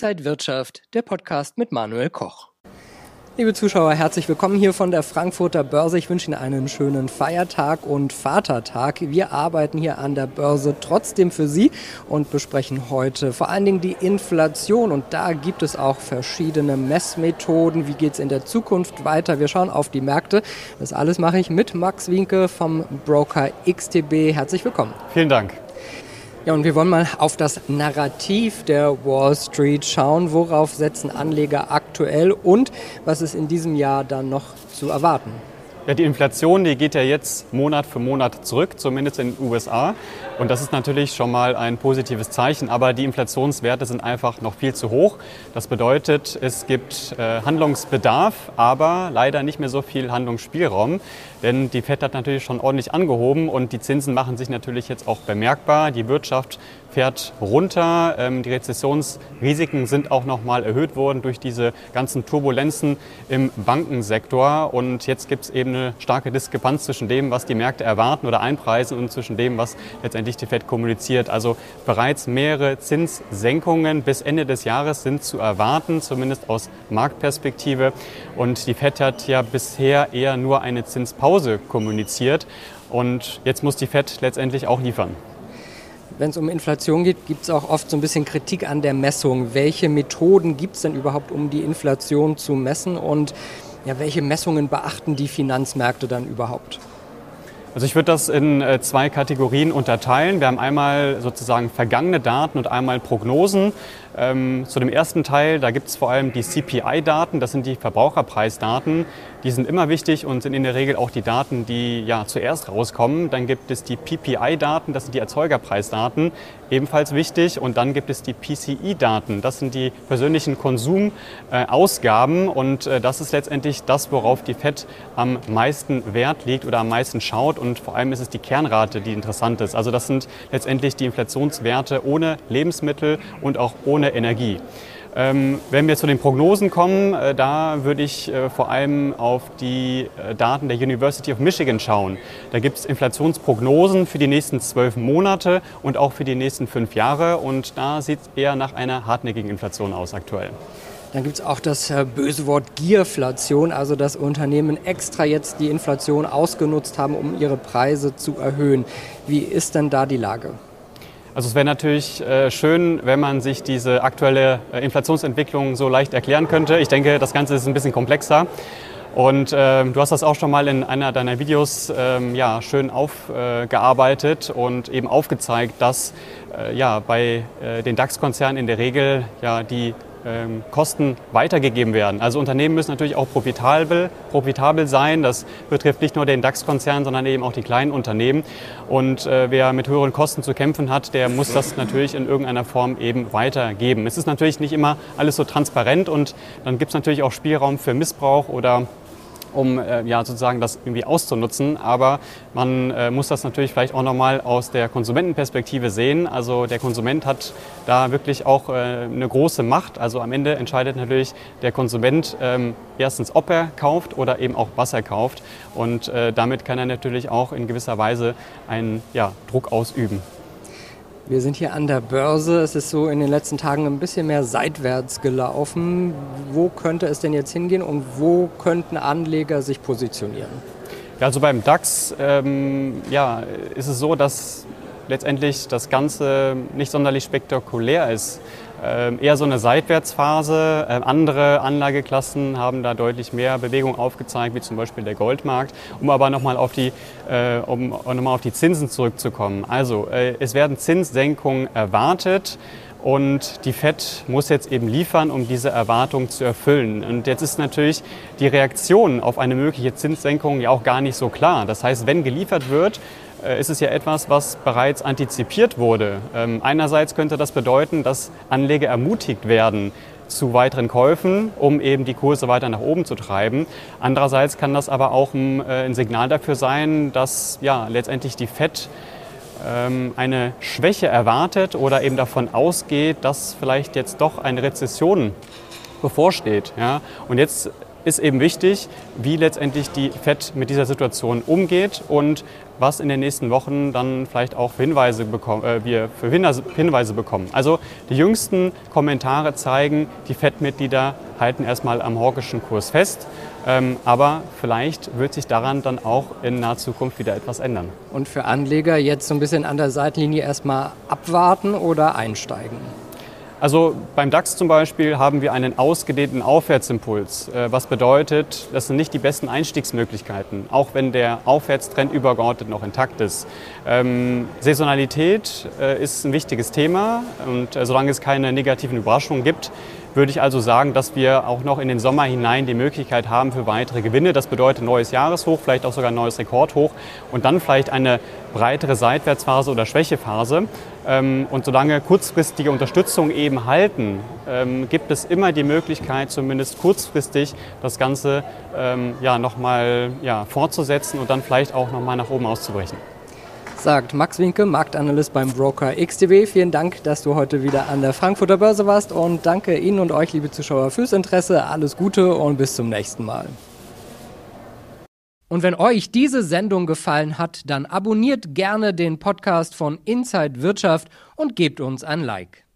Inside Wirtschaft, der Podcast mit Manuel Koch. Liebe Zuschauer, herzlich willkommen hier von der Frankfurter Börse. Ich wünsche Ihnen einen schönen Feiertag und Vatertag. Wir arbeiten hier an der Börse trotzdem für Sie und besprechen heute vor allen Dingen die Inflation. Und da gibt es auch verschiedene Messmethoden. Wie geht es in der Zukunft weiter? Wir schauen auf die Märkte. Das alles mache ich mit Max Winke vom Broker XTB. Herzlich willkommen. Vielen Dank. Ja, und wir wollen mal auf das Narrativ der Wall Street schauen. Worauf setzen Anleger aktuell und was ist in diesem Jahr dann noch zu erwarten? Ja, die Inflation, die geht ja jetzt Monat für Monat zurück, zumindest in den USA. Und das ist natürlich schon mal ein positives Zeichen. Aber die Inflationswerte sind einfach noch viel zu hoch. Das bedeutet, es gibt äh, Handlungsbedarf, aber leider nicht mehr so viel Handlungsspielraum. Denn die FED hat natürlich schon ordentlich angehoben und die Zinsen machen sich natürlich jetzt auch bemerkbar. Die Wirtschaft fährt runter. Ähm, die Rezessionsrisiken sind auch noch mal erhöht worden durch diese ganzen Turbulenzen im Bankensektor. Und jetzt gibt es eben eine starke Diskrepanz zwischen dem, was die Märkte erwarten oder einpreisen und zwischen dem, was letztendlich die FED kommuniziert. Also bereits mehrere Zinssenkungen bis Ende des Jahres sind zu erwarten, zumindest aus Marktperspektive. Und die FED hat ja bisher eher nur eine Zinspause kommuniziert. Und jetzt muss die FED letztendlich auch liefern. Wenn es um Inflation geht, gibt es auch oft so ein bisschen Kritik an der Messung. Welche Methoden gibt es denn überhaupt, um die Inflation zu messen und ja, welche Messungen beachten die Finanzmärkte dann überhaupt? Also ich würde das in äh, zwei Kategorien unterteilen. Wir haben einmal sozusagen vergangene Daten und einmal Prognosen. Ähm, zu dem ersten Teil, da gibt es vor allem die CPI-Daten, das sind die Verbraucherpreisdaten. Die sind immer wichtig und sind in der Regel auch die Daten, die ja zuerst rauskommen. Dann gibt es die PPI-Daten, das sind die Erzeugerpreisdaten, ebenfalls wichtig. Und dann gibt es die PCI-Daten, das sind die persönlichen Konsumausgaben. und äh, das ist letztendlich das, worauf die FED am meisten Wert legt oder am meisten schaut. Und vor allem ist es die Kernrate, die interessant ist. Also das sind letztendlich die Inflationswerte ohne Lebensmittel und auch ohne Energie. Ähm, wenn wir zu den Prognosen kommen, äh, da würde ich äh, vor allem auf die äh, Daten der University of Michigan schauen. Da gibt es Inflationsprognosen für die nächsten zwölf Monate und auch für die nächsten fünf Jahre. Und da sieht es eher nach einer hartnäckigen Inflation aus aktuell. Dann gibt es auch das böse Wort Gierflation, also dass Unternehmen extra jetzt die Inflation ausgenutzt haben, um ihre Preise zu erhöhen. Wie ist denn da die Lage? Also es wäre natürlich äh, schön, wenn man sich diese aktuelle äh, Inflationsentwicklung so leicht erklären könnte. Ich denke, das Ganze ist ein bisschen komplexer. Und äh, du hast das auch schon mal in einer deiner Videos ähm, ja, schön aufgearbeitet und eben aufgezeigt, dass äh, ja, bei äh, den DAX-Konzernen in der Regel ja, die ähm, Kosten weitergegeben werden. Also Unternehmen müssen natürlich auch profitabel, profitabel sein. Das betrifft nicht nur den DAX-Konzern, sondern eben auch die kleinen Unternehmen. Und äh, wer mit höheren Kosten zu kämpfen hat, der muss das natürlich in irgendeiner Form eben weitergeben. Es ist natürlich nicht immer alles so transparent und dann gibt es natürlich auch Spielraum für Missbrauch oder um äh, ja, sozusagen das irgendwie auszunutzen. Aber man äh, muss das natürlich vielleicht auch nochmal aus der Konsumentenperspektive sehen. Also der Konsument hat da wirklich auch äh, eine große Macht. Also am Ende entscheidet natürlich der Konsument ähm, erstens, ob er kauft oder eben auch was er kauft. Und äh, damit kann er natürlich auch in gewisser Weise einen ja, Druck ausüben. Wir sind hier an der Börse. Es ist so in den letzten Tagen ein bisschen mehr seitwärts gelaufen. Wo könnte es denn jetzt hingehen und wo könnten Anleger sich positionieren? Ja, also beim DAX ähm, ja, ist es so, dass letztendlich das Ganze nicht sonderlich spektakulär ist. Ähm, eher so eine Seitwärtsphase. Ähm, andere Anlageklassen haben da deutlich mehr Bewegung aufgezeigt, wie zum Beispiel der Goldmarkt. Um aber nochmal auf, die, äh, um noch auf die Zinsen zurückzukommen. Also äh, es werden Zinssenkungen erwartet. Und die FED muss jetzt eben liefern, um diese Erwartung zu erfüllen. Und jetzt ist natürlich die Reaktion auf eine mögliche Zinssenkung ja auch gar nicht so klar. Das heißt, wenn geliefert wird, ist es ja etwas, was bereits antizipiert wurde. Ähm, einerseits könnte das bedeuten, dass Anleger ermutigt werden, zu weiteren Käufen, um eben die Kurse weiter nach oben zu treiben. Andererseits kann das aber auch ein, äh, Signal dafür sein, dass ja, letztendlich die FED ähm, eine Schwäche erwartet oder eben davon ausgeht, dass vielleicht jetzt doch eine Rezession bevorsteht. Ja? Und jetzt ist eben wichtig, wie letztendlich die FED mit dieser Situation umgeht und was in den nächsten Wochen dann vielleicht auch Hinweise bekommen, äh, wir für Hinweise bekommen. Also die jüngsten Kommentare zeigen, die FED-Mitglieder halten erstmal am hawkischen Kurs fest. Ähm, aber vielleicht wird sich daran dann auch in naher Zukunft wieder etwas ändern. Und für Anleger jetzt so ein bisschen an der Seitenlinie erstmal abwarten oder einsteigen? Also beim DAX zum Beispiel haben wir einen ausgedehnten Aufwärtsimpuls, äh, was bedeutet, das sind nicht die besten Einstiegsmöglichkeiten, auch wenn der Aufwärtstrend übergeordnet noch intakt ist. Ähm, Saisonalität äh, ist ein wichtiges Thema und äh, solange es keine negativen Überraschungen gibt, würde ich also sagen, dass wir auch noch in den Sommer hinein die Möglichkeit haben für weitere Gewinne. Das bedeutet neues Jahreshoch, vielleicht auch sogar ein neues Rekordhoch und dann vielleicht eine breitere Seitwärtsphase oder Schwächephase. Ähm, und solange kurzfristige Unterstützung eben halten, ähm, gibt es immer die Möglichkeit, zumindest kurzfristig das Ganze ähm, ja, nochmal ja, fortzusetzen und dann vielleicht auch nochmal nach oben auszubrechen sagt Max Winke, Marktanalyst beim Broker XTB. Vielen Dank, dass du heute wieder an der Frankfurter Börse warst und danke Ihnen und euch, liebe Zuschauer, fürs Interesse. Alles Gute und bis zum nächsten Mal. Und wenn euch diese Sendung gefallen hat, dann abonniert gerne den Podcast von Inside Wirtschaft und gebt uns ein Like.